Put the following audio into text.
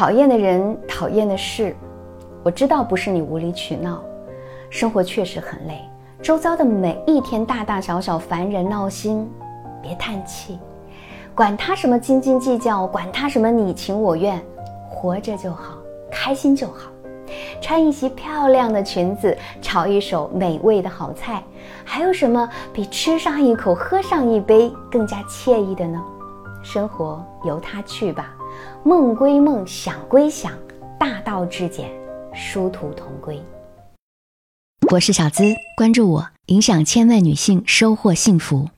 讨厌的人，讨厌的事，我知道不是你无理取闹，生活确实很累，周遭的每一天大大小小烦人闹心，别叹气，管他什么斤斤计较，管他什么你情我愿，活着就好，开心就好。穿一袭漂亮的裙子，炒一手美味的好菜，还有什么比吃上一口、喝上一杯更加惬意的呢？生活由他去吧，梦归梦，想归想，大道至简，殊途同归。我是小资，关注我，影响千万女性，收获幸福。